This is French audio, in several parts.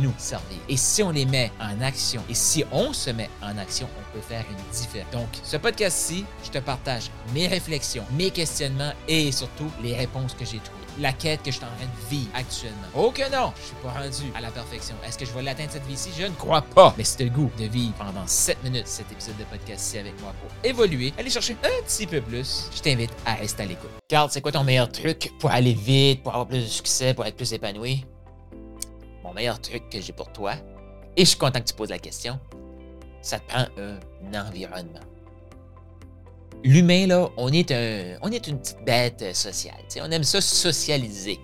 nous servir. Et si on les met en action, et si on se met en action, on peut faire une différence. Donc, ce podcast-ci, je te partage mes réflexions, mes questionnements et surtout les réponses que j'ai trouvées la quête que je suis en train de vivre actuellement. Oh que non, je suis pas rendu à la perfection. Est-ce que je vais l'atteindre cette vie-ci? Je ne crois pas. Mais c'est le goût de vivre pendant 7 minutes cet épisode de podcast-ci avec moi pour évoluer, aller chercher un petit peu plus. Je t'invite à rester à l'écoute. Carl, c'est quoi ton meilleur truc pour aller vite, pour avoir plus de succès, pour être plus épanoui? Mon meilleur truc que j'ai pour toi, et je suis content que tu poses la question, ça te prend un environnement. L'humain, là, on est, une petite bête sociale. On aime ça socialiser.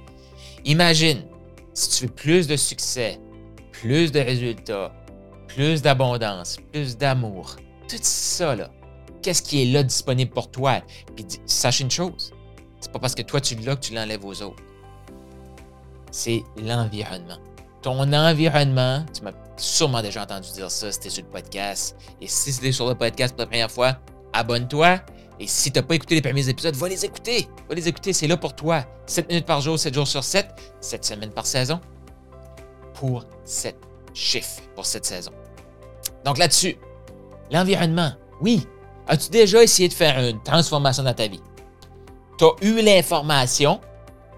Imagine, si tu veux plus de succès, plus de résultats, plus d'abondance, plus d'amour, tout ça, là, qu'est-ce qui est là disponible pour toi? Puis sache une chose, c'est pas parce que toi tu l'as que tu l'enlèves aux autres. C'est l'environnement ton environnement, tu m'as sûrement déjà entendu dire ça, c'était sur le podcast. Et si c'était sur le podcast pour la première fois, abonne-toi. Et si tu n'as pas écouté les premiers épisodes, va les écouter. Va les écouter, c'est là pour toi. 7 minutes par jour, 7 jours sur 7, 7 semaines par saison. Pour 7 chiffres pour cette saison. Donc là-dessus, l'environnement, oui. As-tu déjà essayé de faire une transformation dans ta vie? Tu as eu l'information,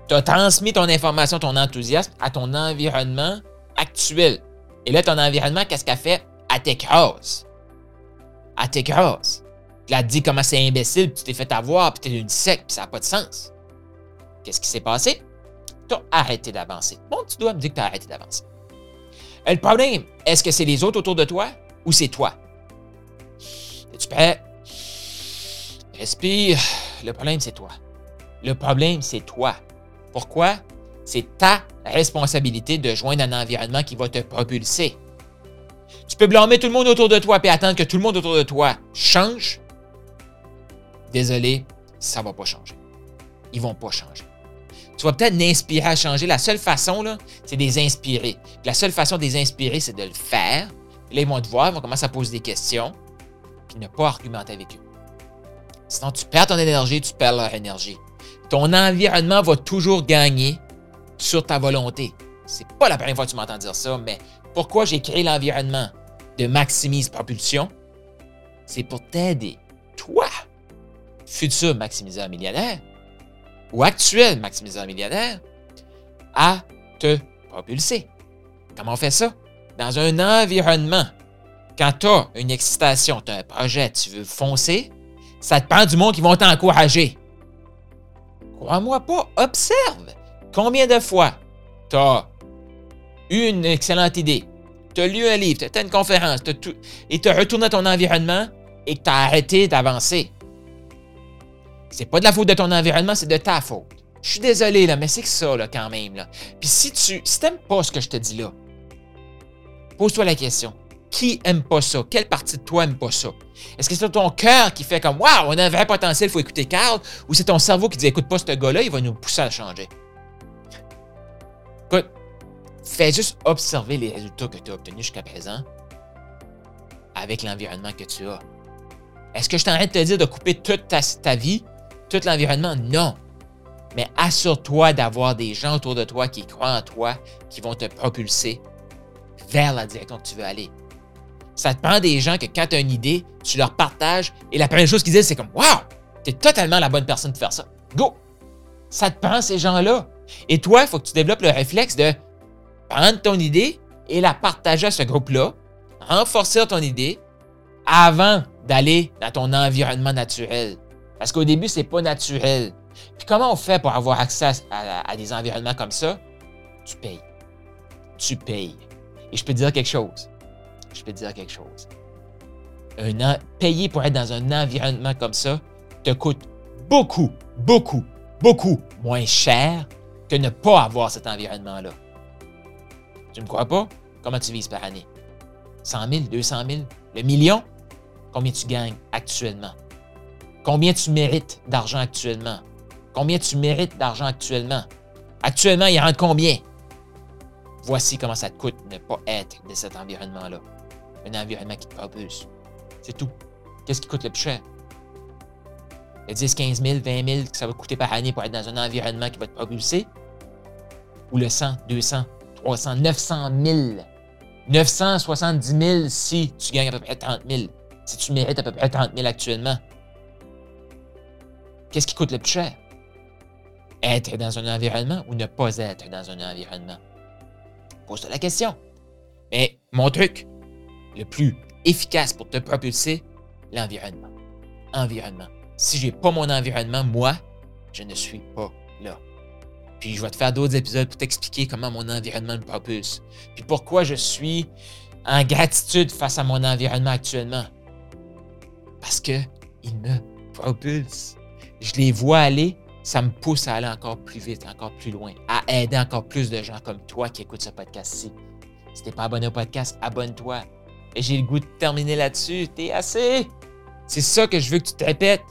tu as transmis ton information, ton enthousiasme à ton environnement actuel. Et là, ton environnement, qu'est-ce qu'elle fait? Elle t'écrase. Elle t'écrase. Tu l'as dit comment c'est imbécile, tu t'es fait avoir, puis t'es une sec, puis ça n'a pas de sens. Qu'est-ce qui s'est passé? Tu as arrêté d'avancer. Bon, tu dois me dire que tu as arrêté d'avancer. Le problème, est-ce que c'est les autres autour de toi ou c'est toi? Es-tu prêt? Respire. Le problème, c'est toi. Le problème, c'est toi. Pourquoi? C'est ta responsabilité de joindre un environnement qui va te propulser. Tu peux blâmer tout le monde autour de toi et attendre que tout le monde autour de toi change. Désolé, ça ne va pas changer. Ils ne vont pas changer. Tu vas peut-être l'inspirer à changer. La seule façon, c'est de les inspirer. La seule façon de les inspirer, c'est de le faire. là, ils vont te voir, ils vont commencer à poser des questions, puis ne pas argumenter avec eux. Sinon, tu perds ton énergie, tu perds leur énergie. Ton environnement va toujours gagner sur ta volonté. C'est pas la première fois que tu m'entends dire ça, mais pourquoi j'ai créé l'environnement de Maximise Propulsion? C'est pour t'aider, toi, futur maximiseur millionnaire ou actuel maximiseur millionnaire, à te propulser. Comment on fait ça? Dans un environnement. Quand tu as une excitation, tu as un projet, tu veux foncer, ça te du monde qui vont t'encourager. Crois-moi pas, observe. Combien de fois tu as eu une excellente idée, tu as lu un livre, tu as une conférence, tout, et tu as retourné à ton environnement et que tu as arrêté d'avancer. C'est pas de la faute de ton environnement, c'est de ta faute. Je suis désolé, là, mais c'est que ça, quand même. Là. Puis si tu si pas ce que je te dis là, pose-toi la question. Qui aime pas ça? Quelle partie de toi aime pas ça? Est-ce que c'est ton cœur qui fait comme Waouh, on a un vrai potentiel, il faut écouter Carl? Ou c'est ton cerveau qui dit Écoute pas ce gars-là, il va nous pousser à changer? Écoute, fais juste observer les résultats que tu as obtenus jusqu'à présent avec l'environnement que tu as. Est-ce que je t'arrête de te dire de couper toute ta vie, tout l'environnement? Non. Mais assure-toi d'avoir des gens autour de toi qui croient en toi, qui vont te propulser vers la direction que tu veux aller. Ça te prend des gens que quand tu as une idée, tu leur partages et la première chose qu'ils disent, c'est comme Wow, tu es totalement la bonne personne pour faire ça. Go! Ça te prend ces gens-là. Et toi, il faut que tu développes le réflexe de prendre ton idée et la partager à ce groupe-là, renforcer ton idée avant d'aller dans ton environnement naturel. Parce qu'au début, c'est pas naturel. Puis comment on fait pour avoir accès à des environnements comme ça? Tu payes. Tu payes. Et je peux te dire quelque chose je peux te dire quelque chose. Un payer pour être dans un environnement comme ça te coûte beaucoup, beaucoup, beaucoup moins cher que ne pas avoir cet environnement-là. Tu me crois pas? Comment tu vises par année? 100 000, 200 000, le million? Combien tu gagnes actuellement? Combien tu mérites d'argent actuellement? Combien tu mérites d'argent actuellement? Actuellement, il rentre combien? Voici comment ça te coûte ne pas être de cet environnement-là. Environnement qui te propulse. C'est tout. Qu'est-ce qui coûte le plus cher? Le 10, 15 000, 20 000 que ça va coûter par année pour être dans un environnement qui va te propulser? Ou le 100, 200, 300, 900 000? 970 000 si tu gagnes à peu près 30 000. Si tu mérites à peu près 30 000 actuellement. Qu'est-ce qui coûte le plus cher? Être dans un environnement ou ne pas être dans un environnement? Pose-toi la question. Mais mon truc, le plus efficace pour te propulser, l'environnement. Environnement. Si j'ai pas mon environnement, moi, je ne suis pas là. Puis je vais te faire d'autres épisodes pour t'expliquer comment mon environnement me propulse. Puis pourquoi je suis en gratitude face à mon environnement actuellement. Parce que il me propulse. Je les vois aller, ça me pousse à aller encore plus vite, encore plus loin, à aider encore plus de gens comme toi qui écoutent ce podcast-ci. Si t'es pas abonné au podcast, abonne-toi. Et j'ai le goût de terminer là-dessus. T'es assez. C'est ça que je veux que tu te répètes.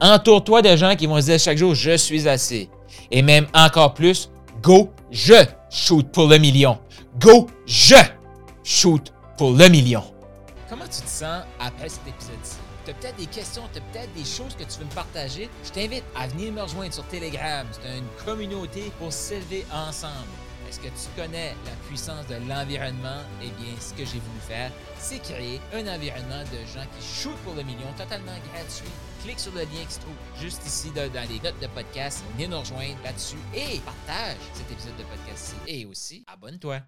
Entoure-toi de gens qui vont se dire chaque jour, je suis assez. Et même encore plus, go, je shoot pour le million. Go, je shoot pour le million. Comment tu te sens après cet épisode-ci? Tu as peut-être des questions, tu as peut-être des choses que tu veux me partager. Je t'invite à venir me rejoindre sur Telegram. C'est une communauté pour s'élever ensemble. Que tu connais la puissance de l'environnement? Eh bien, ce que j'ai voulu faire, c'est créer un environnement de gens qui shootent pour le million totalement gratuit. Clique sur le lien qui se trouve juste ici dans les notes de podcast. Viens nous rejoindre là-dessus et partage cet épisode de podcast-ci. Et aussi, abonne-toi.